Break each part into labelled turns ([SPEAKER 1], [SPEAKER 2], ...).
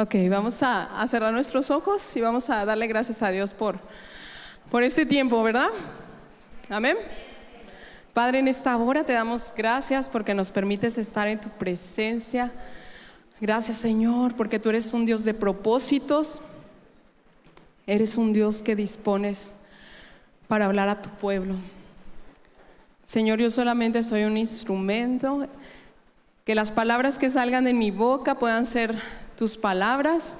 [SPEAKER 1] Ok, vamos a, a, cerrar nuestros ojos y vamos a darle gracias a Dios por, por este tiempo, ¿verdad? Amén. Padre, en esta hora te damos gracias porque nos permites estar en tu presencia. Gracias Señor, porque tú eres un Dios de propósitos. Eres un Dios que dispones para hablar a tu pueblo. Señor, yo solamente soy un instrumento. Que las palabras que salgan de mi boca puedan ser tus palabras.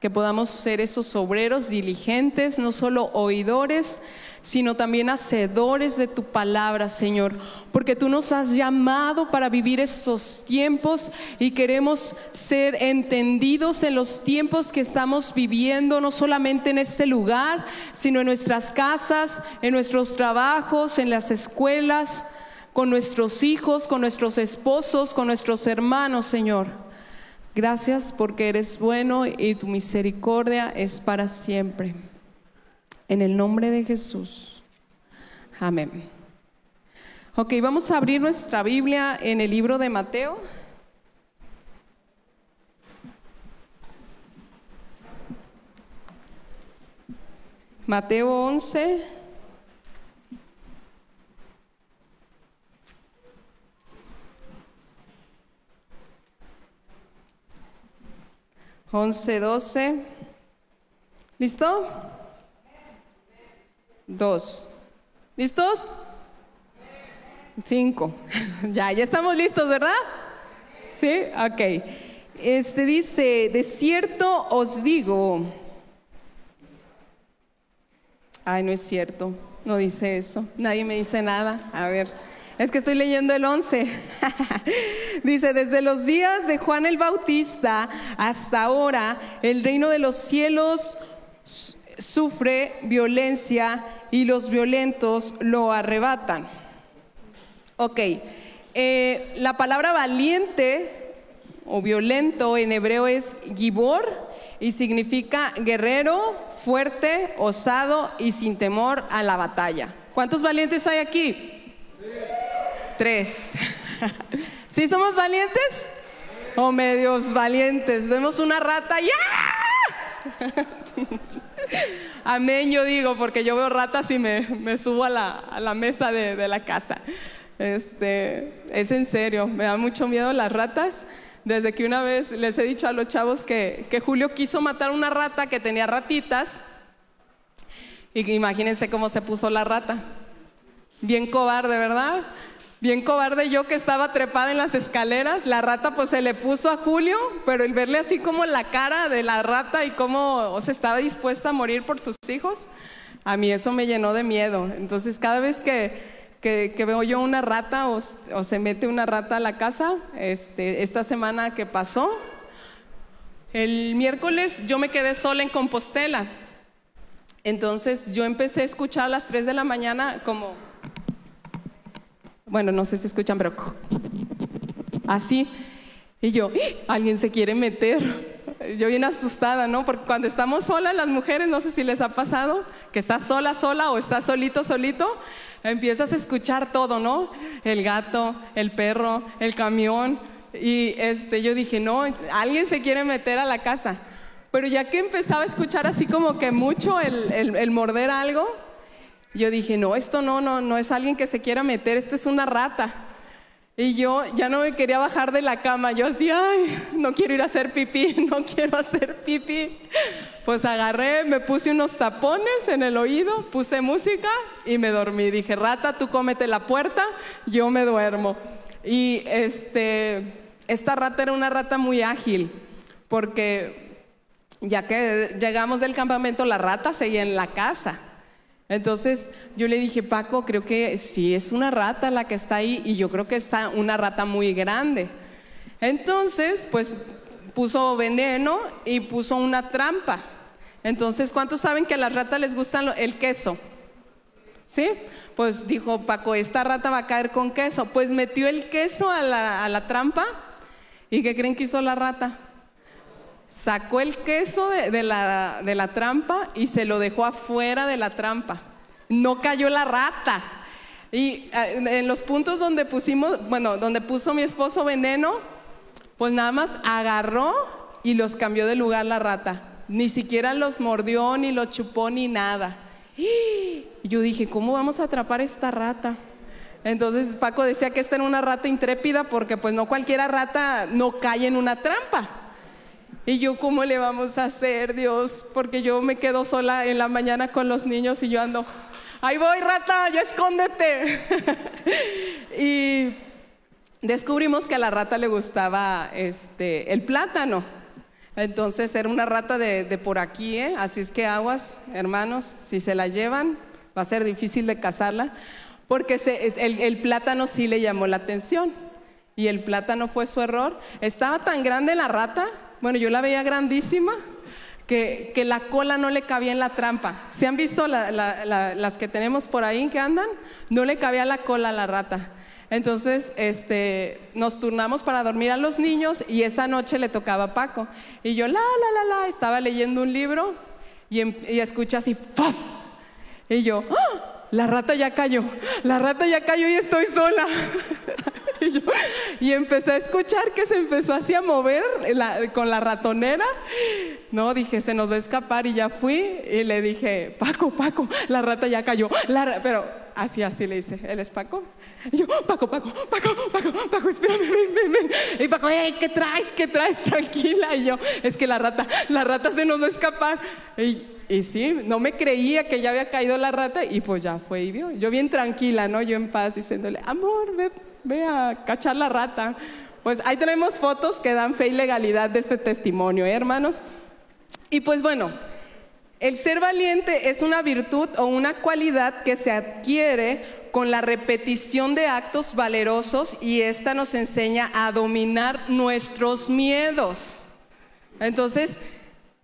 [SPEAKER 1] Que podamos ser esos obreros diligentes, no solo oidores, sino también hacedores de tu palabra, Señor, porque tú nos has llamado para vivir esos tiempos y queremos ser entendidos en los tiempos que estamos viviendo, no solamente en este lugar, sino en nuestras casas, en nuestros trabajos, en las escuelas, con nuestros hijos, con nuestros esposos, con nuestros hermanos, Señor. Gracias porque eres bueno y tu misericordia es para siempre. En el nombre de Jesús. Amén. Ok, vamos a abrir nuestra Biblia en el libro de Mateo. Mateo 11. Once, doce. ¿Listo? dos. ¿Listos? Cinco. ya, ya estamos listos, ¿verdad? Sí, ok. Este dice, de cierto os digo. Ay, no es cierto, no dice eso. Nadie me dice nada. A ver, es que estoy leyendo el 11. dice, desde los días de Juan el Bautista hasta ahora, el reino de los cielos sufre violencia y los violentos lo arrebatan. Ok, eh, la palabra valiente o violento en hebreo es gibor y significa guerrero, fuerte, osado y sin temor a la batalla. ¿Cuántos valientes hay aquí? Tres. ¿Sí somos valientes? O medios valientes. Vemos una rata, ¡ya! Amén, yo digo, porque yo veo ratas y me, subo a la, mesa de, la casa. Este, es en serio, me da mucho miedo las ratas. Desde que una vez les he dicho a los chavos que, que Julio quiso matar una rata que tenía ratitas. Y imagínense cómo se puso la rata. Bien cobarde, ¿verdad? Bien cobarde yo que estaba trepada en las escaleras, la rata pues se le puso a Julio, pero el verle así como la cara de la rata y cómo se estaba dispuesta a morir por sus hijos, a mí eso me llenó de miedo. Entonces cada vez que, que, veo yo una rata o, se mete una rata a la casa, este, esta semana que pasó, el miércoles yo me quedé sola en Compostela. Entonces yo empecé a escuchar a las 3 de la mañana como bueno, no sé si escuchan, pero así. Y yo, ¡Ah! alguien se quiere meter. Yo bien asustada, ¿no? Porque cuando estamos solas las mujeres, no sé si les ha pasado, que estás sola, sola o estás solito, solito, empiezas a escuchar todo, ¿no? El gato, el perro, el camión. Y este, yo dije, no, alguien se quiere meter a la casa. Pero ya que empezaba a escuchar así como que mucho el, el morder algo, yo dije, no, esto no, no, no es alguien que se quiera meter, esta es una rata. Y yo ya no me quería bajar de la cama. Yo así, ay, no quiero ir a hacer pipí, no quiero hacer pipí. Pues agarré, me puse unos tapones en el oído, puse música y me dormí. Dije, rata, tú cómete la puerta, yo me duermo. Y este, esta rata era una rata muy ágil, porque ya que llegamos del campamento, la rata seguía en la casa. Entonces yo le dije, Paco, creo que sí es una rata la que está ahí y yo creo que está una rata muy grande. Entonces, pues puso veneno y puso una trampa. Entonces, ¿cuántos saben que a las ratas les gusta el queso? ¿Sí? Pues dijo Paco, esta rata va a caer con queso. Pues metió el queso a la, trampa y ¿qué creen que hizo la rata? Sacó el queso de, la, de la trampa y se lo dejó afuera de la trampa. No cayó la rata. Y eh, en los puntos donde pusimos, bueno, donde puso mi esposo veneno, pues nada más agarró y los cambió de lugar la rata. Ni siquiera los mordió, ni los chupó, ni nada. Yo dije, ¿cómo vamos a atrapar esta rata? Entonces Paco decía que esta era una rata intrépida porque pues no cualquiera rata no cae en una trampa. Y yo, ¿cómo le vamos a hacer, Dios? Porque yo me quedo sola en la mañana con los niños y yo ando, ahí voy, rata, ya escóndete. y descubrimos que a la rata le gustaba este, el plátano. Entonces era una rata de, por aquí, ¿eh? así es que aguas, hermanos, si se la llevan, va a ser difícil de cazarla, porque el, el plátano sí le llamó la atención. Y el plátano fue su error. Estaba tan grande la rata bueno, yo la veía grandísima, que, la cola no le cabía en la trampa. ¿Se han visto las que tenemos por ahí que andan? No le cabía la cola a la rata. Entonces, este, nos turnamos para dormir a los niños y esa noche le tocaba a Paco. Y yo, la, la, la, la, estaba leyendo un libro y, em, y escucha así, ¡faf! Y yo, ¡Ah! La rata ya cayó, la rata ya cayó y estoy sola. y, empecé a escuchar que se empezó así a mover con la ratonera. No, dije, se nos va a escapar y ya fui y le dije, Paco, Paco, la rata ya cayó. pero así, así le dice, ¿él es Paco? Y yo, Paco, Paco, Paco, Paco, Paco, espérame, ven, ven, ven. Y Paco, ¿qué traes? ¿Qué traes? Tranquila. Y yo, es que la rata, la rata se nos va a escapar. Y, y sí, no me creía que ya había caído la rata y pues ya fue y vio. Yo bien tranquila, ¿no? Yo en paz diciéndole, amor, ve, ve a cachar la rata. Pues ahí tenemos fotos que dan fe y legalidad de este testimonio, ¿eh, hermanos? Y pues bueno, el ser valiente es una virtud o una cualidad que se adquiere con la repetición de actos valerosos y esta nos enseña a dominar nuestros miedos. Entonces,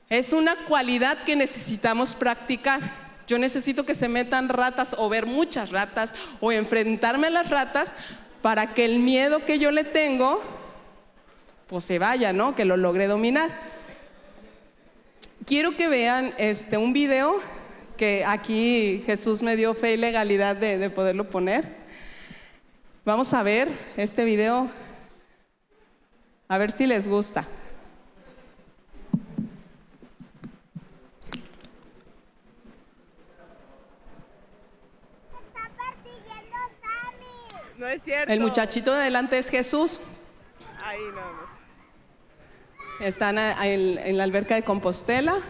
[SPEAKER 1] es una cualidad que necesitamos practicar. Yo necesito que se metan ratas o ver muchas ratas o enfrentarme a las ratas para que el miedo que yo le tengo, pues se vaya, ¿no? Que lo logre dominar. Quiero que vean este, un video que aquí Jesús me dio fe y legalidad de, de poderlo poner. Vamos a ver este video, a ver si les gusta.
[SPEAKER 2] No es cierto.
[SPEAKER 1] El muchachito de adelante es Jesús. Están en, la alberca de Compostela.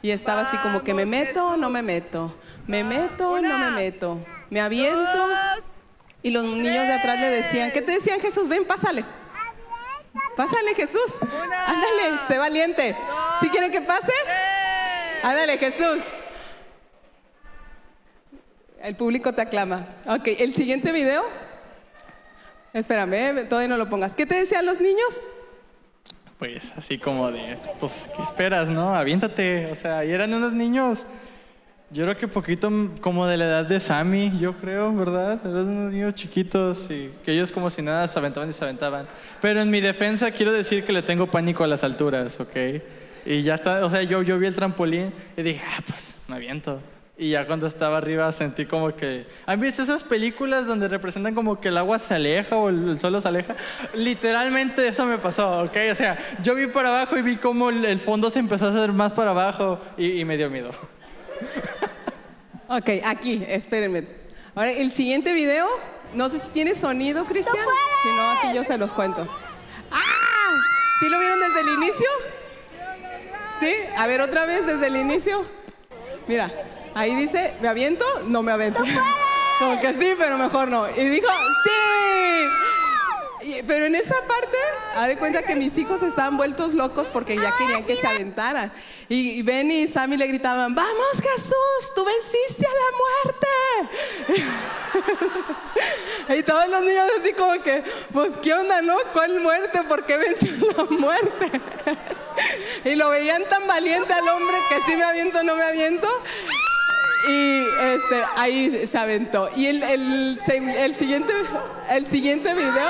[SPEAKER 1] Y estaba así como que me meto, no me meto. Me meto, no me meto. Me aviento. y los niños de atrás le decían, ¿qué te decían Jesús? Ven, pásale. Pásale Jesús. Ándale, sé valiente. ¿Sí quieren que pase? Ándale Jesús. El público te aclama. Ok, el siguiente video. Espérame, todavía no lo pongas. ¿Qué te decían los niños?
[SPEAKER 3] Pues así como de, pues, ¿qué esperas, no? Aviéntate. O sea, y eran unos niños, yo creo que poquito como de la edad de Sammy, yo creo, ¿verdad? Eran unos niños chiquitos y que ellos como si nada se aventaban y se aventaban. Pero en mi defensa quiero decir que le tengo pánico a las alturas, ¿ok? Y ya está, o sea, yo, yo vi el trampolín y dije, ah, pues me aviento. Y ya cuando estaba arriba sentí como que... ¿Han visto esas películas donde representan como que el agua se aleja o el, suelo se aleja? Literalmente eso me pasó, ¿ok? O sea, yo vi por abajo y vi como el, fondo se empezó a hacer más para abajo y, me dio miedo.
[SPEAKER 1] Ok, aquí, espérenme. Ahora, el siguiente video, no sé si tiene sonido, Cristian. Si no, aquí yo se los cuento. ¡Ah! ¿Sí lo vieron desde el inicio? ¿Sí? A ver, otra vez desde el inicio. Mira. Ahí dice, ¿me aviento? No me aviento. Como que sí, pero mejor no. Y dijo, ¡sí! pero en esa parte, ha de cuenta que mis hijos estaban vueltos locos porque ya querían que se aventaran. Y, Ben y Sammy le gritaban, ¡Vamos Jesús! ¡Tú venciste a la muerte! y todos los niños así como que, pues, ¿qué onda, no? ¿Cuál muerte? ¿Por qué venció la muerte? y lo veían tan valiente al hombre que sí me aviento, no me aviento. Y este, ahí se aventó. Y el, el, siguiente, el siguiente video.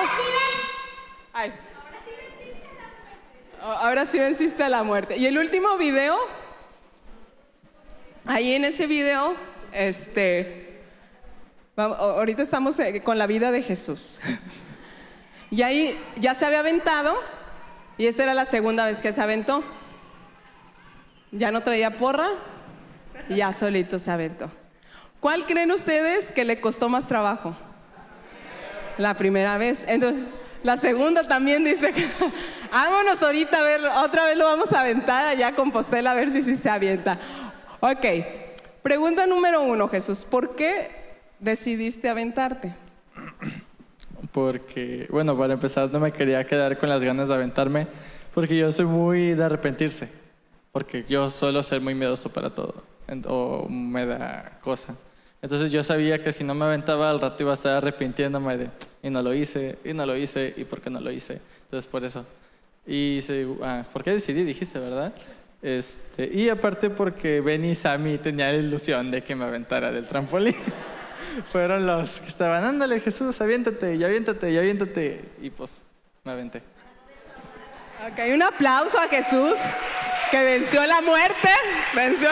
[SPEAKER 1] Ay. Ahora sí venciste a la muerte. Y el último video, ahí en ese video, este, ahorita estamos eh, con la vida de Jesús. Y ahí ya se había aventado Y esta era la segunda vez que se aventó. Ya no traía porra, ya solito se aventó. ¿Cuál creen ustedes que le costó más trabajo? La primera vez. Entonces, la segunda también dice vámonos ahorita a ver, otra vez lo vamos a aventar allá con Postela a ver si, si se avienta. Ok, pregunta número uno, Jesús. ¿Por qué decidiste aventarte?
[SPEAKER 3] Porque, bueno, para empezar no me quería quedar con las ganas de aventarme, porque yo soy muy de arrepentirse, porque yo suelo ser muy miedoso para todo, o me da cosa. Entonces yo sabía que si no me aventaba al rato iba a estar arrepintiéndome de, y no lo hice, y no lo hice, y por qué no lo hice. Entonces por eso. Y se, ah, ¿por qué decidí? Dijiste, ¿verdad? Este, y aparte porque Ben y Sammy tenían la ilusión de que me aventara del trampolín. Fueron los que estaban, ándale Jesús, aviéntate, y aviéntate, y aviéntate. Y pues me aventé.
[SPEAKER 1] Ok, un aplauso a Jesús que venció la muerte. Venció.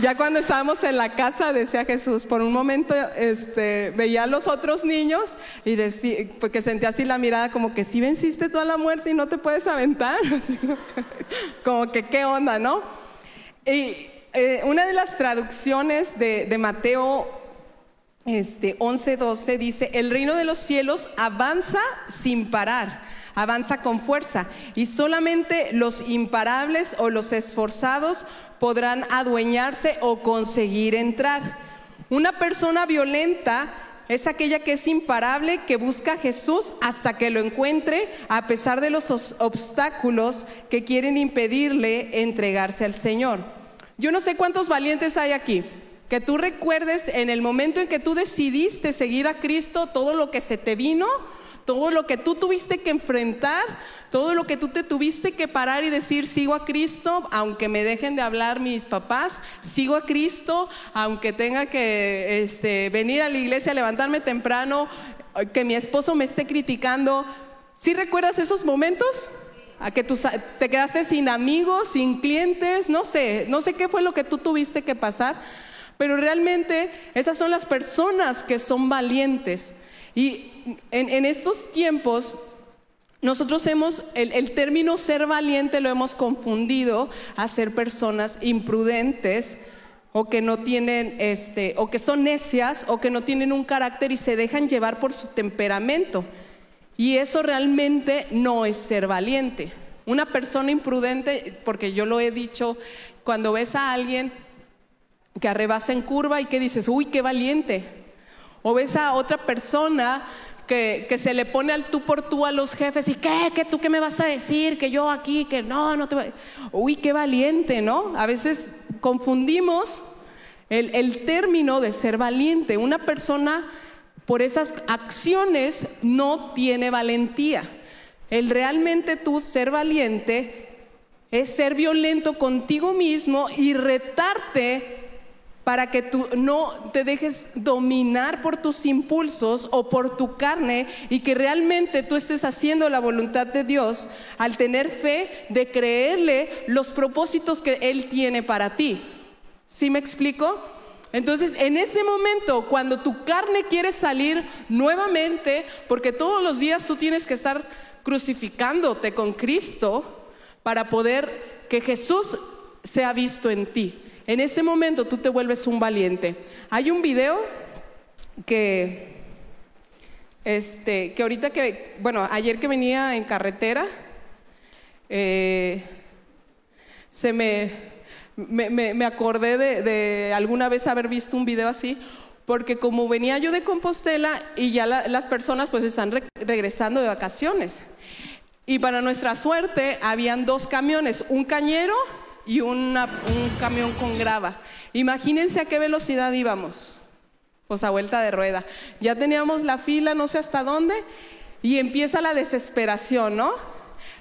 [SPEAKER 1] Ya cuando estábamos en la casa, decía Jesús, por un momento este, veía a los otros niños y decía, porque sentía así la mirada como que si venciste toda la muerte y no te puedes aventar. Como que qué onda, ¿no? Y eh, una de las traducciones de, de Mateo este, 11:12 dice, el reino de los cielos avanza sin parar, avanza con fuerza, y solamente los imparables o los esforzados podrán adueñarse o conseguir entrar. Una persona violenta es aquella que es imparable, que busca a Jesús hasta que lo encuentre, a pesar de los os- obstáculos que quieren impedirle entregarse al Señor. Yo no sé cuántos valientes hay aquí. Que tú recuerdes en el momento en que tú decidiste seguir a Cristo todo lo que se te vino, todo lo que tú tuviste que enfrentar, todo lo que tú te tuviste que parar y decir, sigo a Cristo, aunque me dejen de hablar mis papás, sigo a Cristo, aunque tenga que este, venir a la iglesia, levantarme temprano, que mi esposo me esté criticando. ¿Sí recuerdas esos momentos? A que tú te quedaste sin amigos, sin clientes, no sé, no sé qué fue lo que tú tuviste que pasar, pero realmente esas son las personas que son valientes. Y en, estos tiempos, nosotros hemos, el, el término ser valiente lo hemos confundido a ser personas imprudentes o que no tienen, este, o que son necias o que no tienen un carácter y se dejan llevar por su temperamento. Y eso realmente no es ser valiente. Una persona imprudente, porque yo lo he dicho, cuando ves a alguien que arrebasa en curva y que dices, uy, qué valiente. O ves a otra persona que, que se le pone al tú por tú a los jefes y ¿qué? ¿Qué tú qué me vas a decir? Que yo aquí, que no, no te voy. Uy, qué valiente, ¿no? A veces confundimos el, el término de ser valiente. Una persona por esas acciones no tiene valentía. El realmente tú ser valiente es ser violento contigo mismo y retarte para que tú no te dejes dominar por tus impulsos o por tu carne y que realmente tú estés haciendo la voluntad de Dios al tener fe de creerle los propósitos que Él tiene para ti. ¿Sí me explico? Entonces, en ese momento, cuando tu carne quiere salir nuevamente, porque todos los días tú tienes que estar crucificándote con Cristo para poder que Jesús sea visto en ti. En ese momento tú te vuelves un valiente. Hay un video que, este, que ahorita que, bueno, ayer que venía en carretera, eh, se me, me, me- acordé de, alguna vez haber visto un video así, porque como venía yo de Compostela y ya la- las personas pues están re- regresando de vacaciones. Y para nuestra suerte habían dos camiones, un cañero y una- un camión con grava. Imagínense a qué velocidad íbamos, pues a vuelta de rueda. Ya teníamos la fila no sé hasta dónde y empieza la desesperación, ¿no?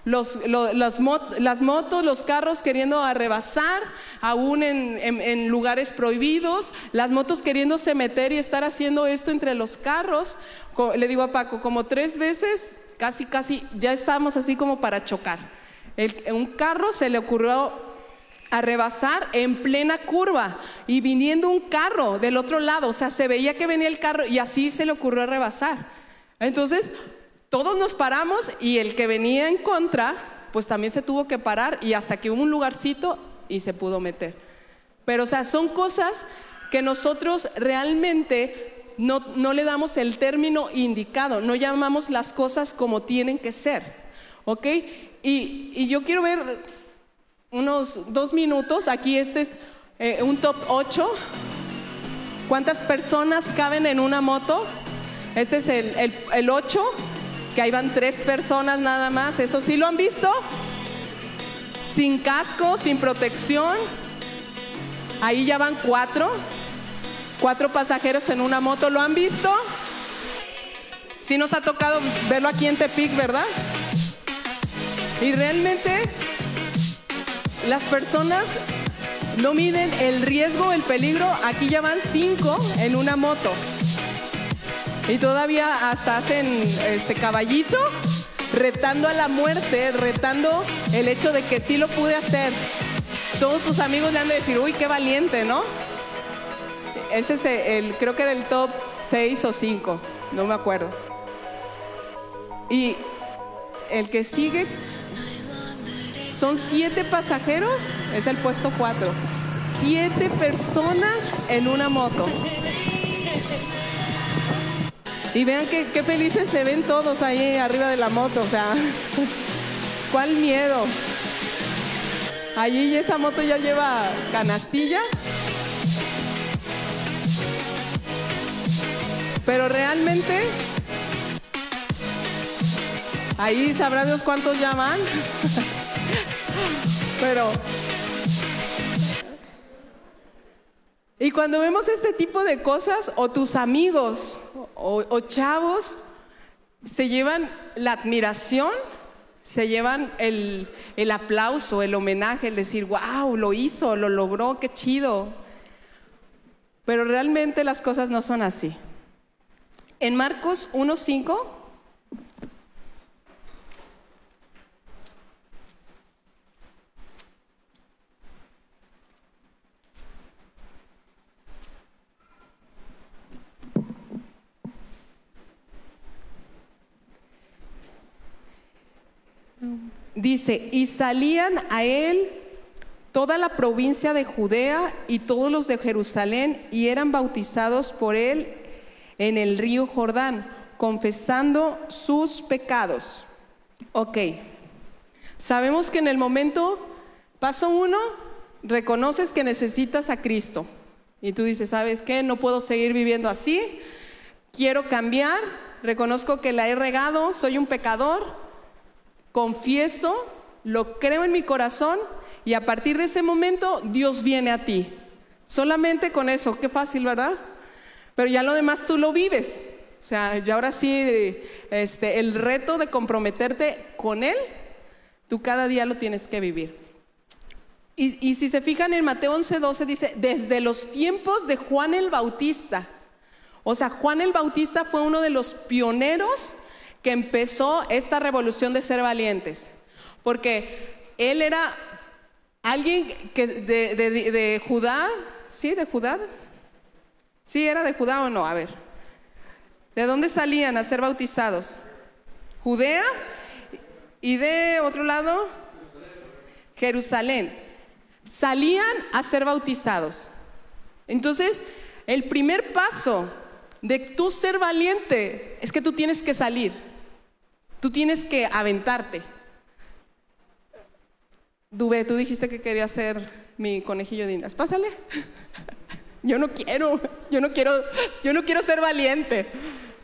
[SPEAKER 1] Los, lo- las, mot- las motos, los carros queriendo arrebasar, aún en, en- en lugares prohibidos, las motos queriéndose meter y estar haciendo esto entre los carros. Le digo a Paco, como tres veces, casi, casi, ya estábamos así como para chocar. El- un carro se le ocurrió a rebasar en plena curva y viniendo un carro del otro lado, o sea, se veía que venía el carro y así se le ocurrió rebasar. Entonces, todos nos paramos y el que venía en contra, pues también se tuvo que parar y hasta que hubo un lugarcito y se pudo meter. Pero, o sea, son cosas que nosotros realmente no, no le damos el término indicado, no llamamos las cosas como tienen que ser, ¿ok? Y, y yo quiero ver unos dos minutos, aquí este es eh, un top 8. ¿Cuántas personas caben en una moto? Este es el, el, el 8, que ahí van tres personas nada más, ¿eso sí lo han visto? Sin casco, sin protección. Ahí ya van cuatro. Cuatro pasajeros en una moto, ¿lo han visto? Sí nos ha tocado verlo aquí en Tepic, ¿verdad? Y realmente las personas no miden el riesgo, el peligro. Aquí ya van cinco en una moto. Y todavía hasta hacen este caballito retando a la muerte, retando el hecho de que sí lo pude hacer. Todos sus amigos le han de decir, uy, qué valiente, ¿no? Ese es el, creo que era el top 6 o 5, no me acuerdo. Y el que sigue son siete pasajeros, es el puesto 4. Siete personas en una moto. Y vean qué, qué felices se ven todos ahí arriba de la moto, o sea, ¿cuál miedo? Allí esa moto ya lleva canastilla. Pero realmente, ahí sabrá Dios cuántos llaman. Pero... Y cuando vemos este tipo de cosas, o tus amigos o, chavos se llevan la admiración, se llevan el, el, aplauso, el homenaje, el decir, wow, lo hizo, lo logró, qué chido. Pero realmente las cosas no son así. En Marcos 1.5 Dice, y salían a él toda la provincia de Judea y todos los de Jerusalén y eran bautizados por él en el río Jordán, confesando sus pecados. Ok, sabemos que en el momento, paso uno, reconoces que necesitas a Cristo. Y tú dices, ¿sabes qué? No puedo seguir viviendo así, quiero cambiar, reconozco que la he regado, soy un pecador, confieso, lo creo en mi corazón y a partir de ese momento Dios viene a ti. Solamente con eso, qué fácil, ¿verdad? Pero ya lo demás tú lo vives. O sea, ya ahora sí, este, el reto de comprometerte con Él, tú cada día lo tienes que vivir. Y, y si se fijan en Mateo 11, 12 dice, desde los tiempos de Juan el Bautista. O sea, Juan el Bautista fue uno de los pioneros que empezó esta revolución de ser valientes. Porque él era alguien que de, de, Judá, ¿sí? De Judá. ¿Sí era de Judá o no? A ver. ¿De dónde salían a ser bautizados? Judea y de otro lado, Jerusalén. Salían a ser bautizados. Entonces, el primer paso de tú ser valiente es que tú tienes que salir. Tú tienes que aventarte. Dube, tú dijiste que quería ser mi conejillo de indias. Pásale. Yo no quiero, yo no quiero, yo no quiero ser valiente.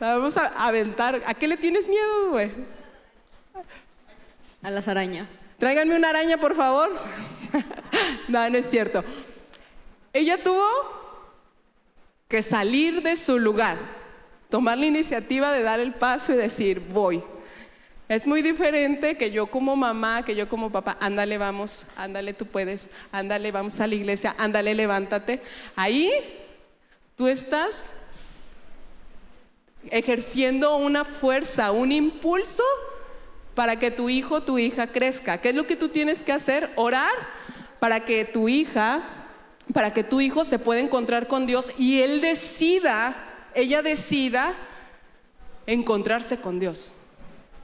[SPEAKER 1] Vamos a aventar. ¿A qué le tienes miedo, güey?
[SPEAKER 4] A las arañas.
[SPEAKER 1] Tráiganme una araña, por favor. no, no es cierto. Ella tuvo que salir de su lugar, tomar la iniciativa de dar el paso y decir, voy. Es muy diferente que yo como mamá, que yo como papá, ándale, vamos, ándale, tú puedes, ándale, vamos a la iglesia, ándale, levántate. Ahí tú estás ejerciendo una fuerza, un impulso para que tu hijo, tu hija crezca. ¿Qué es lo que tú tienes que hacer? Orar para que tu hija, para que tu hijo se pueda encontrar con Dios y él decida, ella decida encontrarse con Dios.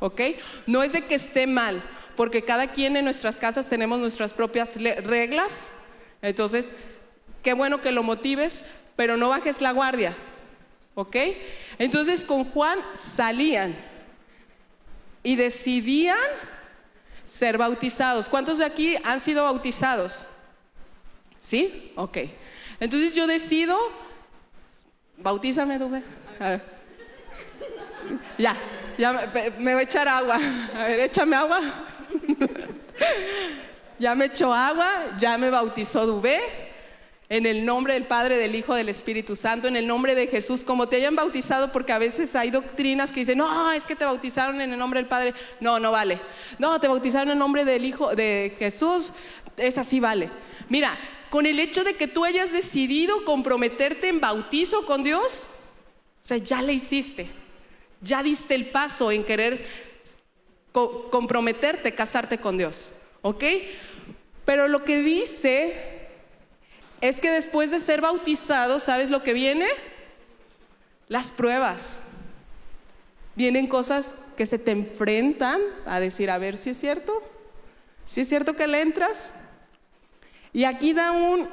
[SPEAKER 1] ¿ok? No es de que esté mal, porque cada quien en nuestras casas tenemos nuestras propias reglas. Entonces, qué bueno que lo motives, pero no bajes la guardia, ¿ok? Entonces con Juan salían y decidían ser bautizados. ¿Cuántos de aquí han sido bautizados? ¿Sí? Ok. Entonces yo decido, bautízame, Dube. A ver. Ya, ya me, voy a echar agua. A ver, échame agua. ya me echó agua, ya me bautizó Dubé. En el nombre del Padre, del Hijo, del Espíritu Santo, en el nombre de Jesús, como te hayan bautizado, porque a veces hay doctrinas que dicen, no, es que te bautizaron en el nombre del Padre. No, no vale. No, te bautizaron en el nombre del Hijo de Jesús. Es así, vale. Mira, con el hecho de que tú hayas decidido comprometerte en bautizo con Dios, o sea, ya le hiciste. Ya diste el paso en querer co- comprometerte, casarte con Dios. ¿Ok? Pero lo que dice es que después de ser bautizado, ¿sabes lo que viene? Las pruebas. Vienen cosas que se te enfrentan a decir, a ver si es cierto. Si es cierto que le entras. Y aquí da un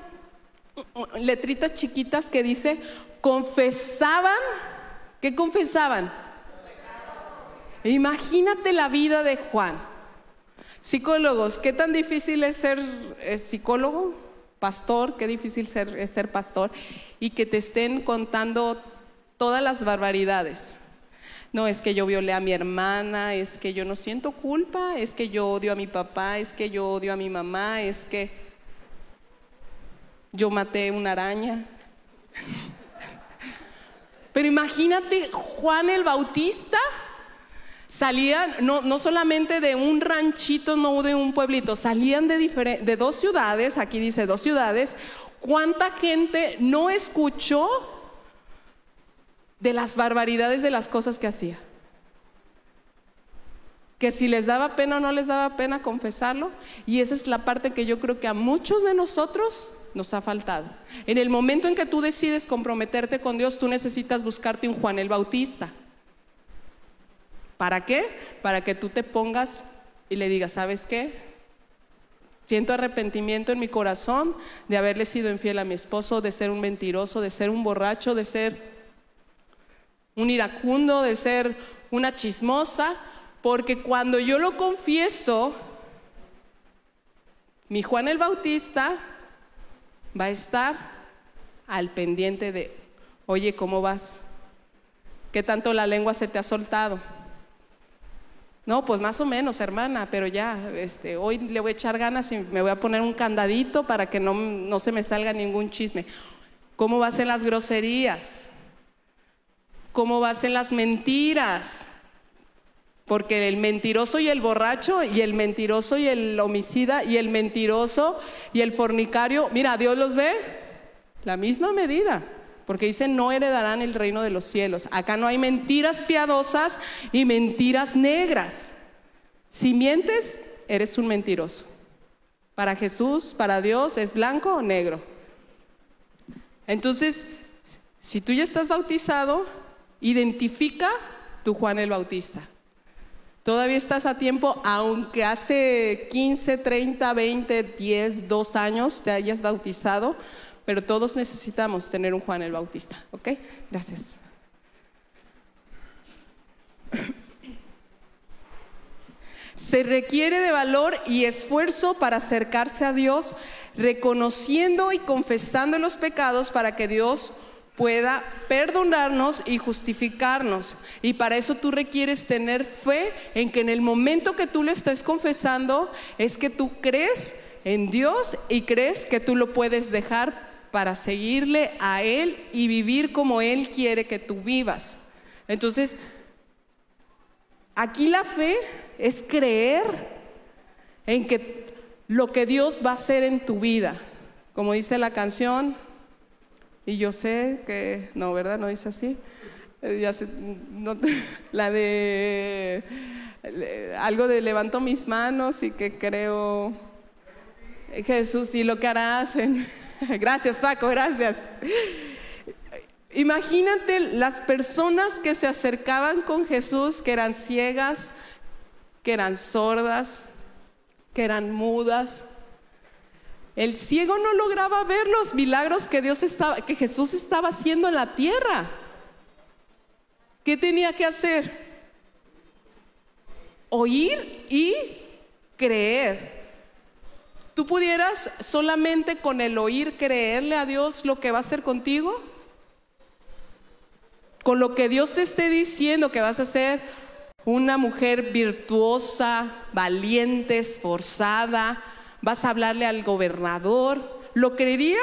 [SPEAKER 1] letritas chiquitas que dice, confesaban, ¿qué confesaban? Imagínate la vida de Juan. Psicólogos, ¿qué tan difícil es ser eh, psicólogo? Pastor, qué difícil ser, es ser pastor. Y que te estén contando todas las barbaridades. No, es que yo violé a mi hermana, es que yo no siento culpa, es que yo odio a mi papá, es que yo odio a mi mamá, es que yo maté una araña. Pero imagínate Juan el Bautista salían no, no solamente de un ranchito, no de un pueblito, salían de, de dos ciudades, aquí dice dos ciudades. ¿Cuánta gente no escuchó de las barbaridades de las cosas que hacía? Que si les daba pena o no les daba pena confesarlo. Y esa es la parte que yo creo que a muchos de nosotros nos ha faltado. En el momento en que tú decides comprometerte con Dios, tú necesitas buscarte un Juan el Bautista. ¿Para qué? Para que tú te pongas y le digas, ¿sabes qué? Siento arrepentimiento en mi corazón de haberle sido infiel a mi esposo, de ser un mentiroso, de ser un borracho, de ser un iracundo, de ser una chismosa, porque cuando yo lo confieso, mi Juan el Bautista va a estar al pendiente de, oye, ¿cómo vas? ¿Qué tanto la lengua se te ha soltado? No, pues más o menos, hermana, pero ya, este, hoy le voy a echar ganas y me voy a poner un candadito para que no, no se me salga ningún chisme. ¿Cómo vas en las groserías? ¿Cómo vas en las mentiras? Porque el mentiroso y el borracho, y el mentiroso y el homicida, y el mentiroso y el fornicario, mira, Dios los ve la misma medida. Porque dice, no heredarán el reino de los cielos. Acá no hay mentiras piadosas y mentiras negras. Si mientes, eres un mentiroso. Para Jesús, para Dios, es blanco o negro. Entonces, si tú ya estás bautizado, identifica tu Juan el Bautista. Todavía estás a tiempo, aunque hace 15, 30, 20, 10, 2 años te hayas bautizado, pero todos necesitamos tener un Juan el Bautista, ¿ok? Gracias. Se requiere de valor y esfuerzo para acercarse a Dios, reconociendo y confesando los pecados para que Dios pueda perdonarnos y justificarnos. Y para eso tú requieres tener fe en que en el momento que tú le estés confesando es que tú crees en Dios y crees que tú lo puedes dejar para seguirle a Él y vivir como Él quiere que tú vivas. Entonces, aquí la fe es creer en que lo que Dios va a hacer en tu vida, como dice la canción, y yo sé que, no, ¿verdad? No dice así. Eh, la de algo de levanto mis manos y que creo Jesús y lo que harás. en- Gracias, Paco, gracias. Imagínate las personas que se acercaban con Jesús, que eran ciegas, que eran sordas, que eran mudas. El ciego no lograba ver los milagros que Dios estaba, que Jesús estaba haciendo en la tierra. ¿Qué tenía que hacer? Oír y creer. ¿Tú pudieras solamente con el oír creerle a Dios lo que va a hacer contigo? Con lo que Dios te esté diciendo que vas a ser una mujer virtuosa, valiente, esforzada, vas a hablarle al gobernador, ¿lo creerían?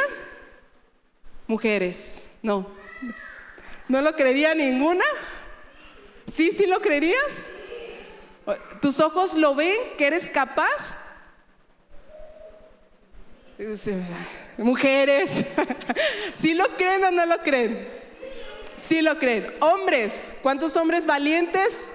[SPEAKER 1] Mujeres, no. ¿No lo creería ninguna? ¿Sí, sí lo creerías? ¿Tus ojos lo ven que eres capaz? Mujeres, ¿sí lo creen o no lo creen? Sí lo creen. Hombres, ¿cuántos hombres valientes?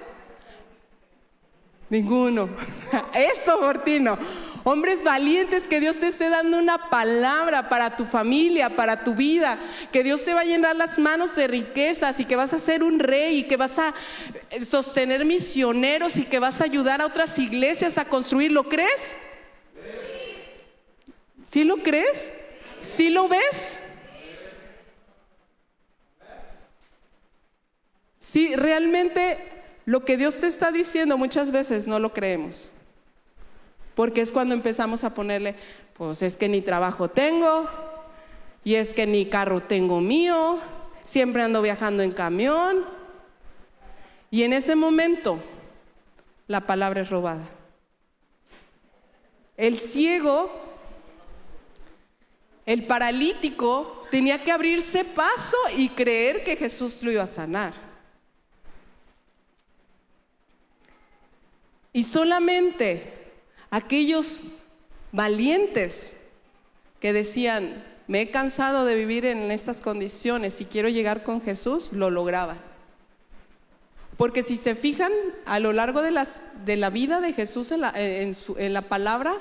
[SPEAKER 1] Ninguno. Eso, Mortino. Hombres valientes, que Dios te esté dando una palabra para tu familia, para tu vida, que Dios te va a llenar las manos de riquezas y que vas a ser un rey y que vas a sostener misioneros y que vas a ayudar a otras iglesias a construir. ¿Lo crees? ¿Sí lo crees? ¿Sí lo ves? Sí, realmente lo que Dios te está diciendo muchas veces no lo creemos. Porque es cuando empezamos a ponerle, pues es que ni trabajo tengo, y es que ni carro tengo mío, siempre ando viajando en camión. Y en ese momento la palabra es robada. El ciego, el paralítico, tenía que abrirse paso y creer que Jesús lo iba a sanar. Y solamente aquellos valientes que decían, me he cansado de vivir en estas condiciones y quiero llegar con Jesús, lo lograban. Porque si se fijan a lo largo de, las, de la vida de Jesús en la, en, en la palabra,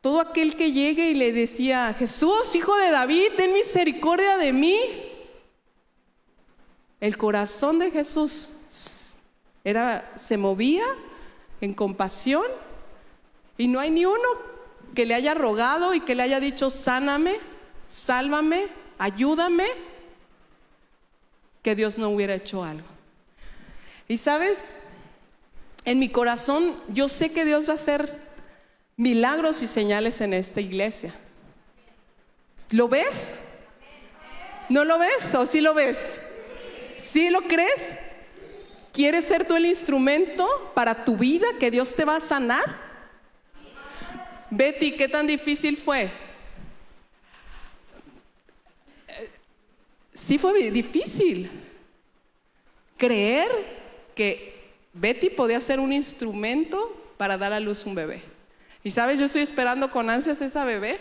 [SPEAKER 1] todo aquel que llegue y le decía, Jesús, hijo de David, ten misericordia de mí. El corazón de Jesús era, se movía en compasión y no hay ni uno que le haya rogado y que le haya dicho, sáname, sálvame, ayúdame, que Dios no hubiera hecho algo. Y sabes, en mi corazón yo sé que Dios va a hacer milagros y señales en esta iglesia. ¿Lo ves? ¿No lo ves o sí lo ves? ¿Sí lo crees? ¿Quieres ser tú el instrumento para tu vida que Dios te va a sanar? Betty, ¿qué tan difícil fue? Sí fue difícil creer que Betty podía ser un instrumento para dar a luz un bebé. Y sabes, yo estoy esperando con ansias esa bebé,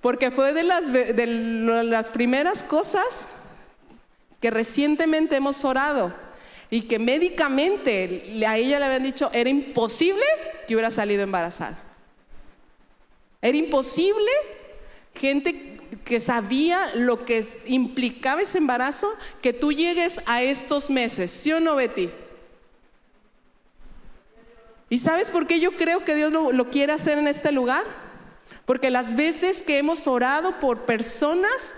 [SPEAKER 1] porque fue de las, de las primeras cosas que recientemente hemos orado y que médicamente a ella le habían dicho era imposible que hubiera salido embarazada. Era imposible. Gente que sabía lo que implicaba ese embarazo, que tú llegues a estos meses, ¿sí o no, Betty? ¿Y sabes por qué yo creo que Dios lo, lo quiere hacer en este lugar? Porque las veces que hemos orado por personas,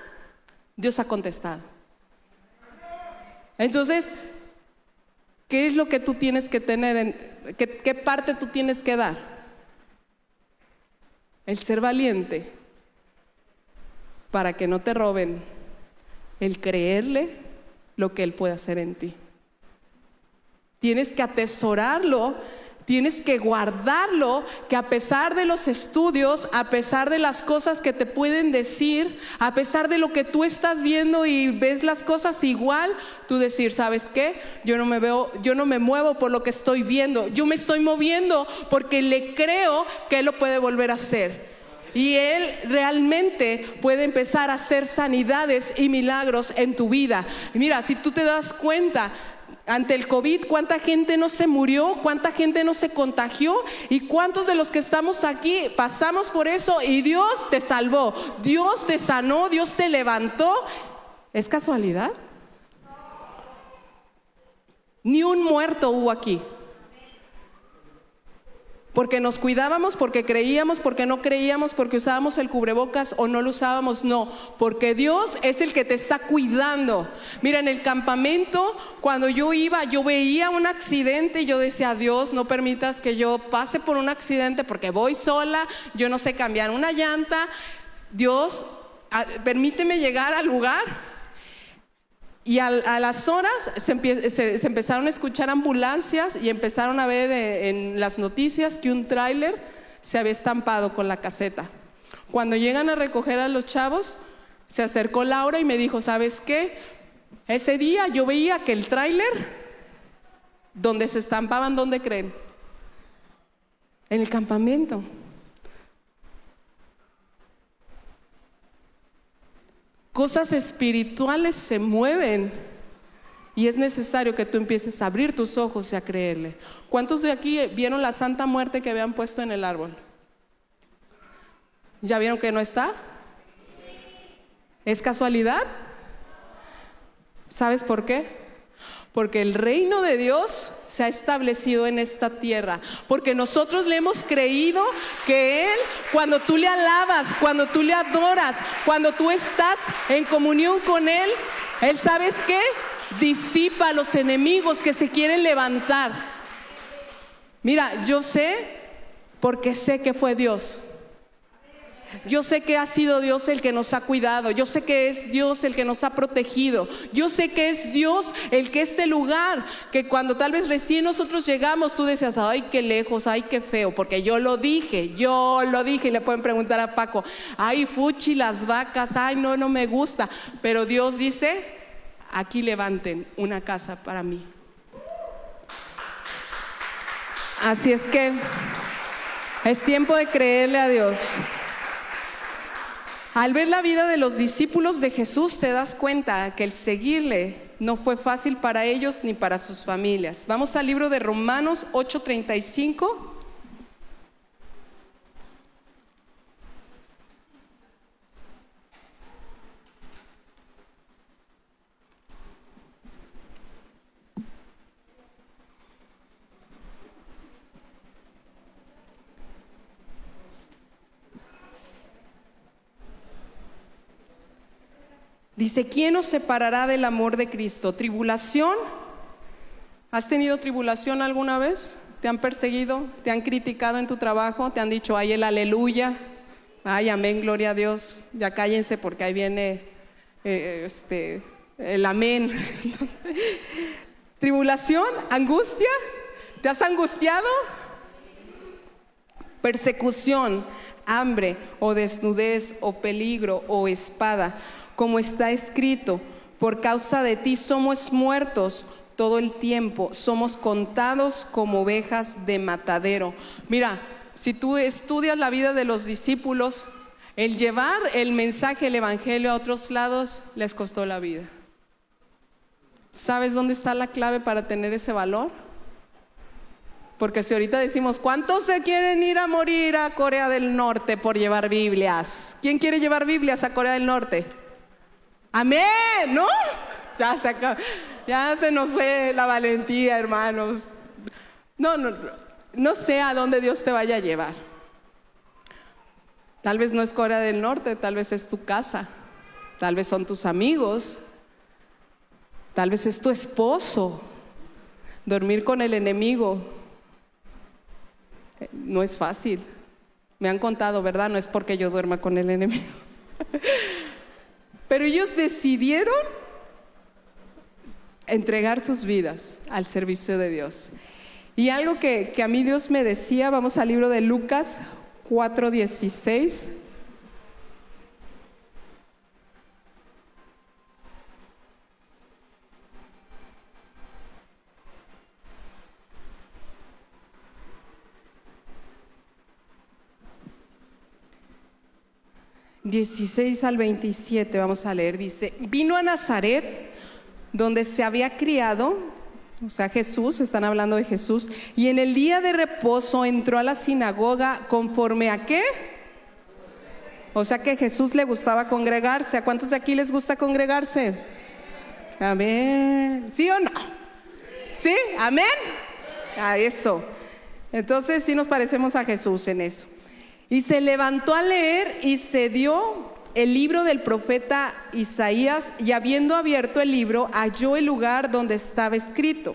[SPEAKER 1] Dios ha contestado. Entonces, ¿qué es lo que tú tienes que tener? En, qué, ¿Qué parte tú tienes que dar? El ser valiente para que no te roben, el creerle lo que Él puede hacer en ti. Tienes que atesorarlo, tienes que guardarlo, que a pesar de los estudios, a pesar de las cosas que te pueden decir, a pesar de lo que tú estás viendo y ves las cosas igual, tú decir, ¿sabes qué? Yo no me veo, yo no me muevo por lo que estoy viendo, yo me estoy moviendo porque le creo que Él lo puede volver a hacer. Y Él realmente puede empezar a hacer sanidades y milagros en tu vida. Mira, si tú te das cuenta, ante el COVID, cuánta gente no se murió, cuánta gente no se contagió y cuántos de los que estamos aquí pasamos por eso y Dios te salvó, Dios te sanó, Dios te levantó. ¿Es casualidad? Ni un muerto hubo aquí. Porque nos cuidábamos, porque creíamos, porque no creíamos, porque usábamos el cubrebocas o no lo usábamos, no, porque Dios es el que te está cuidando. Mira, en el campamento, cuando yo iba, yo veía un accidente y yo decía, Dios, no permitas que yo pase por un accidente porque voy sola, yo no sé cambiar una llanta. Dios, ah, permíteme llegar al lugar y a las horas se, empezaron a escuchar ambulancias y empezaron a ver eh, en las noticias que un tráiler se había estampado con la caseta. Cuando llegan a recoger a los chavos, se acercó Laura y me dijo, ¿sabes qué? Ese día yo veía que el tráiler, donde se estampaban, ¿dónde creen? En el campamento. Cosas espirituales se mueven y es necesario que tú empieces a abrir tus ojos y a creerle. ¿Cuántos de aquí vieron la santa muerte que habían puesto en el árbol? ¿Ya vieron que no está? ¿Es casualidad? ¿Sabes por qué? Porque el reino de Dios se ha establecido en esta tierra. Porque nosotros le hemos creído que Él, cuando tú le alabas, cuando tú le adoras, cuando tú estás en comunión con Él, Él sabes qué? Disipa a los enemigos que se quieren levantar. Mira, yo sé porque sé que fue Dios. Yo sé que ha sido Dios el que nos ha cuidado. Yo sé que es Dios el que nos ha protegido. Yo sé que es Dios el que este lugar, que cuando tal vez recién nosotros llegamos, tú decías, ay, qué lejos, ay, qué feo, porque yo lo dije, yo lo dije. Y le pueden preguntar a Paco, ay, fuchi, las vacas, ay, no, no me gusta. Pero Dios dice, aquí levanten una casa para mí. Así es que es tiempo de creerle a Dios. Al ver la vida de los discípulos de Jesús te das cuenta que el seguirle no fue fácil para ellos ni para sus familias. Vamos al libro de Romanos 8:35. Dice, ¿quién nos separará del amor de Cristo? ¿Tribulación? ¿Has tenido tribulación alguna vez? ¿Te han perseguido? ¿Te han criticado en tu trabajo? ¿Te han dicho, ay, el aleluya? Ay, amén, gloria a Dios. Ya cállense porque ahí viene eh, este, el amén. ¿Tribulación? ¿Angustia? ¿Te has angustiado? Persecución, hambre o desnudez o peligro o espada como está escrito, por causa de ti somos muertos todo el tiempo, somos contados como ovejas de matadero. Mira, si tú estudias la vida de los discípulos, el llevar el mensaje, el evangelio a otros lados, les costó la vida. ¿Sabes dónde está la clave para tener ese valor? Porque si ahorita decimos, ¿cuántos se quieren ir a morir a Corea del Norte por llevar Biblias? ¿Quién quiere llevar Biblias a Corea del Norte? Amén, ¿no? Ya se, ya se nos fue la valentía, hermanos. No, no, no sé a dónde Dios te vaya a llevar. Tal vez no es Corea del Norte, tal vez es tu casa, tal vez son tus amigos, tal vez es tu esposo. Dormir con el enemigo eh, no es fácil. Me han contado, ¿verdad? No es porque yo duerma con el enemigo. Pero ellos decidieron entregar sus vidas al servicio de Dios. Y algo que, a mí Dios me decía, vamos al libro de Lucas 4:16. 16 al 27, vamos a leer, dice, vino a Nazaret, donde se había criado, o sea, Jesús, están hablando de Jesús, y en el día de reposo entró a la sinagoga conforme a qué? O sea que Jesús le gustaba congregarse. ¿A cuántos de aquí les gusta congregarse? Amén. ¿Sí o no? ¿Sí? Amén. A eso. Entonces sí nos parecemos a Jesús en eso. Y se levantó a leer y se dio el libro del profeta Isaías y habiendo abierto el libro halló el lugar donde estaba escrito.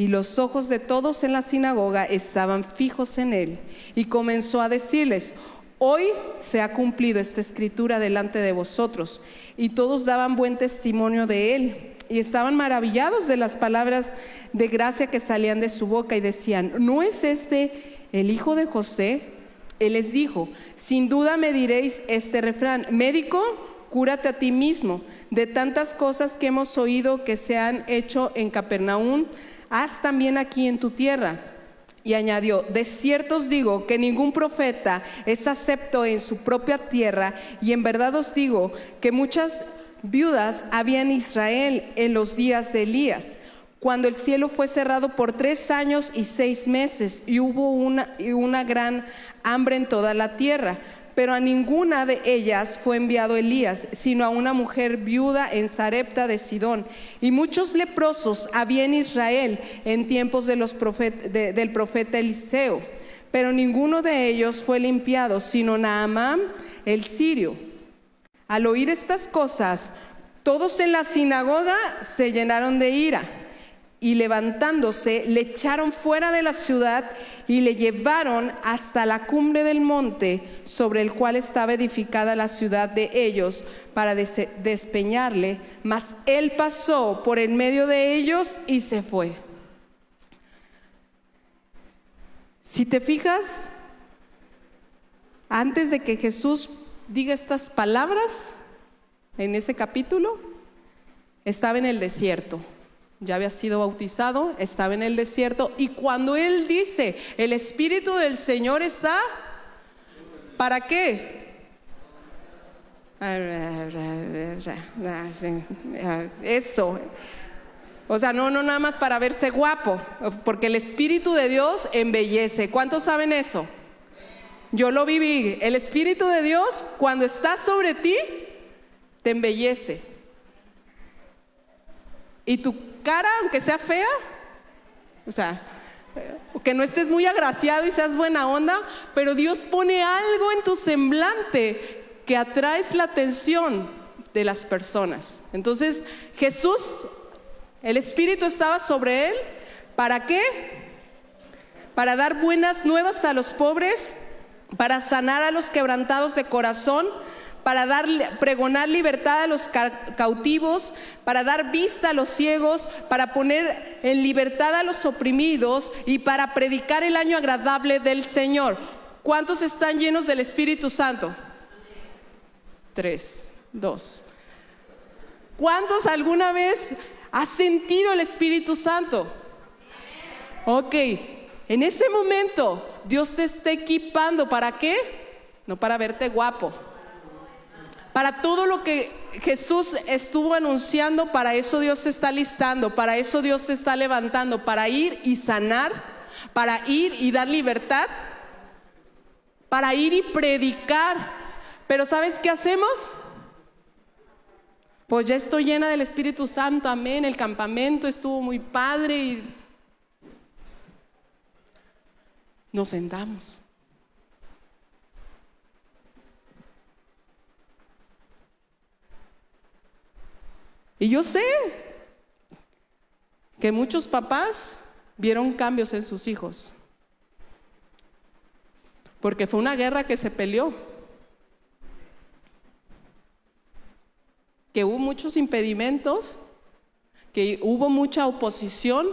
[SPEAKER 1] Y los ojos de todos en la sinagoga estaban fijos en él. Y comenzó a decirles, hoy se ha cumplido esta escritura delante de vosotros. Y todos daban buen testimonio de él. Y estaban maravillados de las palabras de gracia que salían de su boca y decían, ¿no es este el hijo de José? Él les dijo, sin duda me diréis este refrán, médico, cúrate a ti mismo. De tantas cosas que hemos oído que se han hecho en Capernaum, haz también aquí en tu tierra. Y añadió, de cierto os digo que ningún profeta es acepto en su propia tierra, y en verdad os digo que muchas viudas había en Israel en los días de Elías, cuando el cielo fue cerrado por tres años y seis meses, y hubo una, una gran hambre en toda la tierra pero a ninguna de ellas fue enviado Elías, sino a una mujer viuda en Sarepta de Sidón. Y muchos leprosos había en Israel en tiempos de los del profeta Eliseo, pero ninguno de ellos fue limpiado, sino Naamán el sirio. Al oír estas cosas, todos en la sinagoga se llenaron de ira y levantándose le echaron fuera de la ciudad y le llevaron hasta la cumbre del monte sobre el cual estaba edificada la ciudad de ellos para despeñarle, mas él pasó por en medio de ellos y se fue. Si te fijas, antes de que Jesús diga estas palabras en ese capítulo, estaba en el desierto ya había sido bautizado, estaba en el desierto y cuando él dice, el Espíritu del Señor está, ¿para qué? Eso. O sea, no, no nada más para verse guapo, porque el Espíritu de Dios embellece. ¿Cuántos saben eso? Yo lo viví. El Espíritu de Dios, cuando está sobre ti, te embellece. Y tu cara, aunque sea fea, o sea, que no estés muy agraciado y seas buena onda, pero Dios pone algo en tu semblante que atraes la atención de las personas. Entonces, Jesús, el Espíritu estaba sobre él, ¿para qué? Para dar buenas nuevas a los pobres, para sanar a los quebrantados de corazón, para dar, pregonar libertad a los cautivos, para dar vista a los ciegos, para poner en libertad a los oprimidos y para predicar el año agradable del Señor. ¿Cuántos están llenos del Espíritu Santo? Tres, dos. ¿Cuántos alguna vez has sentido el Espíritu Santo? Ok, en ese momento Dios te está equipando, ¿para qué? No para verte guapo para todo lo que Jesús estuvo anunciando, para eso Dios se está listando, para eso Dios se está levantando, para ir y sanar, para ir y dar libertad, para ir y predicar. Pero ¿sabes qué hacemos? Pues ya estoy llena del Espíritu Santo, amén. El campamento estuvo muy padre y nos sentamos. Y yo sé que muchos papás vieron cambios en sus hijos, porque fue una guerra que se peleó, que hubo muchos impedimentos, que hubo mucha oposición,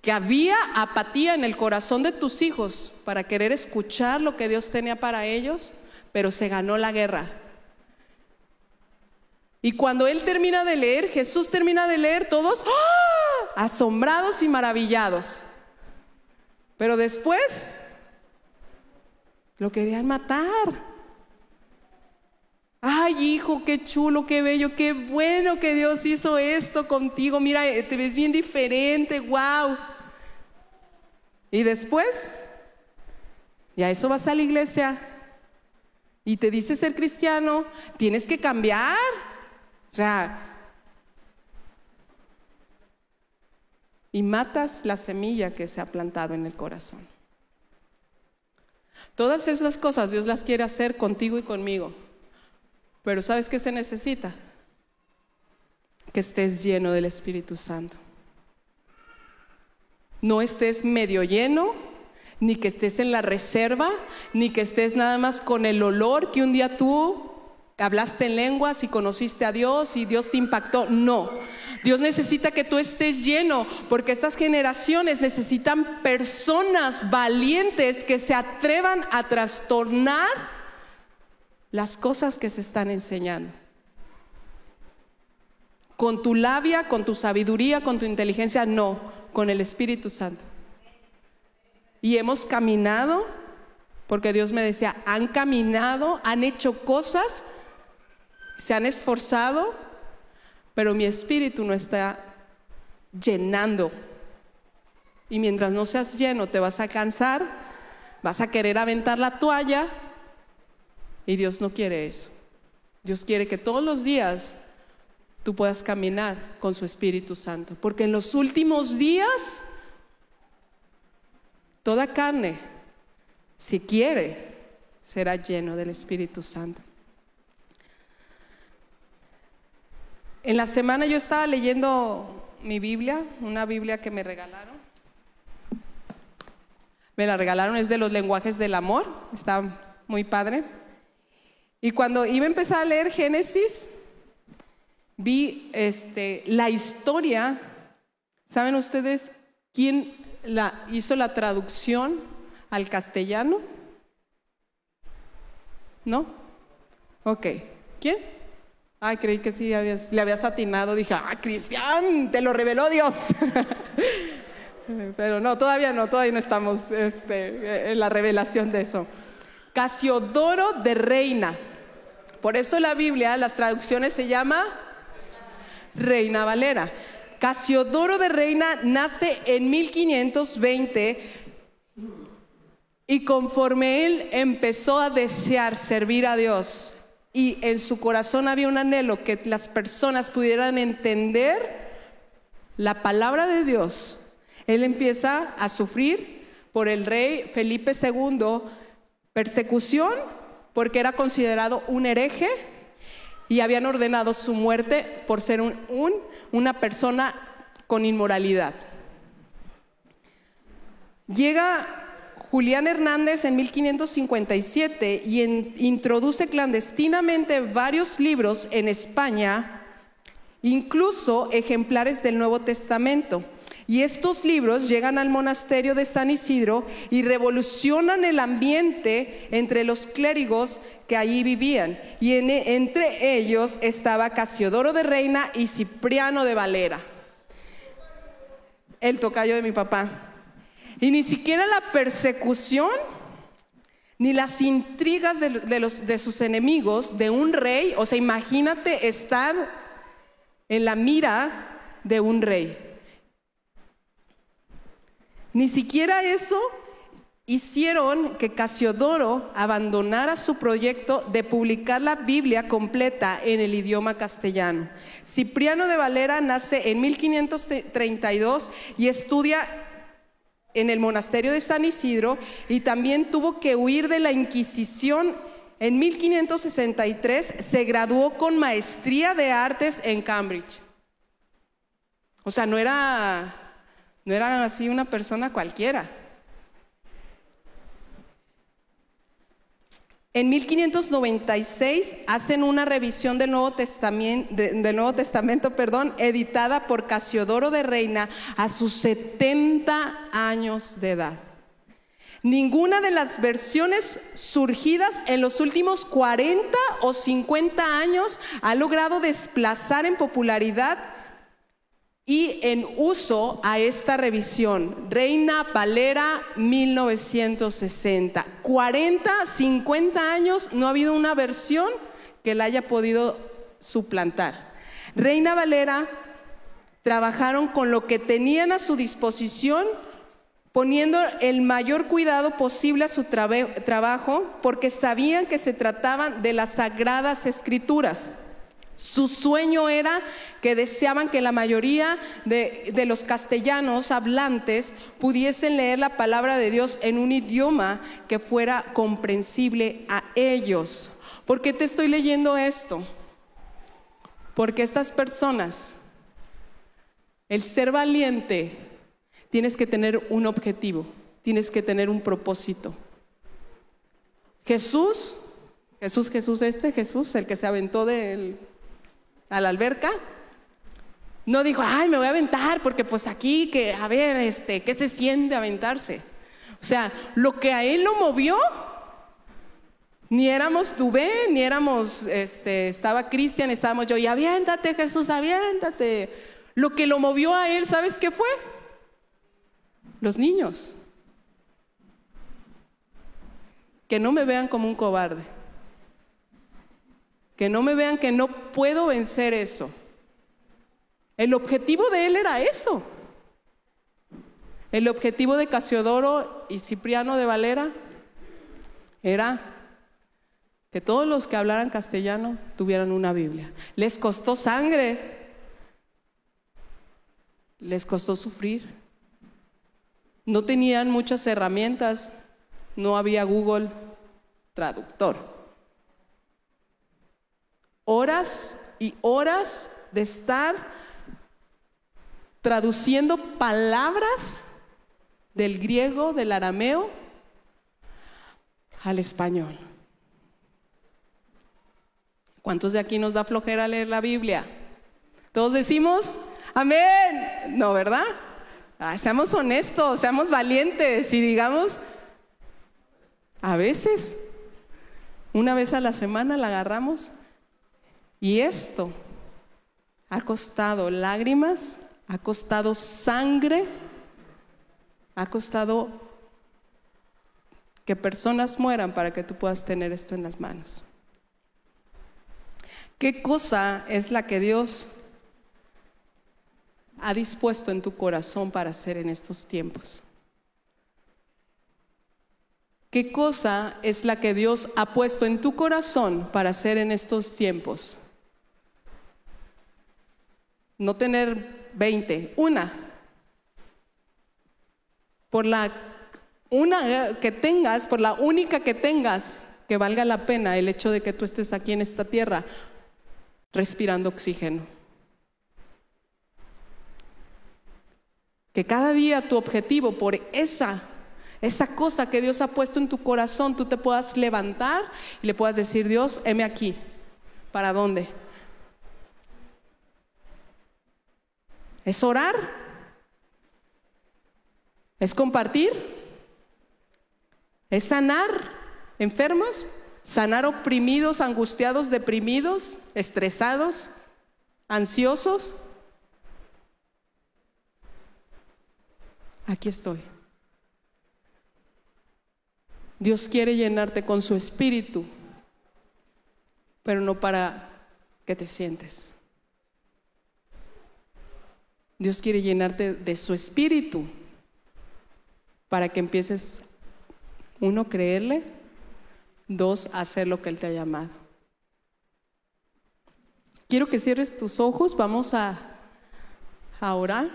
[SPEAKER 1] que había apatía en el corazón de tus hijos para querer escuchar lo que Dios tenía para ellos, pero se ganó la guerra. Y cuando él termina de leer, Jesús termina de leer, todos ¡ah! asombrados y maravillados. Pero después lo querían matar. ay hijo, qué chulo, qué bello, qué bueno que Dios hizo esto contigo, mira, eh, te ves bien diferente, wow. Y después, ya eso vas a la iglesia y te dice ser cristiano, tienes que cambiar. O sea, y matas la semilla que se ha plantado en el corazón. Todas esas cosas Dios las quiere hacer contigo y conmigo. Pero ¿sabes qué se necesita? Que estés lleno del Espíritu Santo. No estés medio lleno, ni que estés en la reserva, ni que estés nada más con el olor que un día tú hablaste en lenguas y conociste a Dios y Dios te impactó. No, Dios necesita que tú estés lleno, porque estas generaciones necesitan personas valientes que se atrevan a trastornar las cosas que se están enseñando. Con tu labia, con tu sabiduría, con tu inteligencia, no, con el Espíritu Santo. Y hemos caminado, porque Dios me decía, han caminado, han hecho cosas, se han esforzado, pero mi espíritu no está llenando. Y mientras no seas lleno, te vas a cansar, vas a querer aventar la toalla, y Dios no quiere eso. Dios quiere que todos los días tú puedas caminar con su Espíritu Santo, porque en los últimos días, toda carne, si quiere, será lleno del Espíritu Santo. En la semana yo estaba leyendo mi Biblia, una Biblia que me regalaron. Me la regalaron, es de los lenguajes del amor, está muy padre. Y cuando iba a empezar a leer Génesis, vi este, la historia. ¿Saben ustedes quién la, hizo la traducción al castellano? ¿No? Ok. ¿Quién? Ay, creí que sí le habías atinado. Dije, ah, Cristian, te lo reveló Dios. Pero no, todavía no, todavía no estamos este, en la revelación de eso. Casiodoro de Reina. Por eso la Biblia, las traducciones se llama Reina Valera. Casiodoro de Reina nace en 1520 y conforme él empezó a desear servir a Dios, y en su corazón había un anhelo que las personas pudieran entender la palabra de Dios. Él empieza a sufrir por el rey Felipe II persecución porque era considerado un hereje y habían ordenado su muerte por ser un, una persona con inmoralidad. Llega Julián Hernández en 1557 y introduce clandestinamente varios libros en España, incluso ejemplares del Nuevo Testamento. Y estos libros llegan al monasterio de San Isidro y revolucionan el ambiente entre los clérigos que allí vivían. Y entre ellos estaba Casiodoro de Reina y Cipriano de Valera, el tocayo de mi papá. Y ni siquiera la persecución ni las intrigas de, los, de sus enemigos, de un rey, o sea, imagínate estar en la mira de un rey. Ni siquiera eso hicieron que Casiodoro abandonara su proyecto de publicar la Biblia completa en el idioma castellano. Cipriano de Valera nace en 1532 y estudia en el monasterio de San Isidro y también tuvo que huir de la Inquisición. En 1563 se graduó con maestría de artes en Cambridge. O sea, no era, no era así una persona cualquiera. En 1596 hacen una revisión del Nuevo Testamento, del Nuevo Testamento perdón, editada por Casiodoro de Reina a sus 70 años de edad. Ninguna de las versiones surgidas en los últimos 40 o 50 años ha logrado desplazar en popularidad y en uso a esta revisión. Reina Valera 1960. 40, 50 años no ha habido una versión que la haya podido suplantar. Reina Valera trabajaron con lo que tenían a su disposición, poniendo el mayor cuidado posible a su trabajo, porque sabían que se trataban de las sagradas escrituras. Su sueño era que deseaban que la mayoría de, de, los castellanos hablantes pudiesen leer la palabra de Dios en un idioma que fuera comprensible a ellos. ¿Por qué te estoy leyendo esto? Porque estas personas, el ser valiente, tienes que tener un objetivo, tienes que tener un propósito. Jesús, Jesús, Jesús este, Jesús, el que se aventó del a la alberca, no dijo, ay, me voy a aventar, porque pues aquí, que, a ver, este, ¿qué se siente aventarse? O sea, lo que a él lo movió, ni éramos Tubé, ni éramos, este, estaba Cristian, estábamos yo, y aviéntate Jesús, aviéntate. Lo que lo movió a él, ¿sabes qué fue? Los niños. Que no me vean como un cobarde que no me vean que no puedo vencer eso. El objetivo de él era eso. El objetivo de Casiodoro y Cipriano de Valera era que todos los que hablaran castellano tuvieran una Biblia. Les costó sangre, les costó sufrir. No tenían muchas herramientas, no había Google Traductor horas y horas de estar traduciendo palabras del griego, del arameo, al español. ¿Cuántos de aquí nos da flojera leer la Biblia? Todos decimos, amén. No, ¿verdad? Ah, seamos honestos, seamos valientes y digamos, a veces, una vez a la semana la agarramos y esto ha costado lágrimas, ha costado sangre, ha costado que personas mueran para que tú puedas tener esto en las manos. ¿Qué cosa es la que Dios ha dispuesto en tu corazón para hacer en estos tiempos? ¿Qué cosa es la que Dios ha puesto en tu corazón para hacer en estos tiempos? No tener 20, una. Por la una que tengas, por la única que tengas, que valga la pena el hecho de que tú estés aquí en esta tierra respirando oxígeno. Que cada día tu objetivo por esa esa cosa que Dios ha puesto en tu corazón, tú te puedas levantar y le puedas decir, Dios, heme aquí. ¿Para dónde? ¿Es orar? ¿Es compartir? ¿Es sanar enfermos? ¿Sanar oprimidos, angustiados, deprimidos, estresados, ansiosos? Aquí estoy. Dios quiere llenarte con su espíritu, pero no para que te sientes. Dios quiere llenarte de su espíritu para que empieces, uno, creerle, dos, hacer lo que Él te ha llamado. Quiero que cierres tus ojos, vamos a, orar.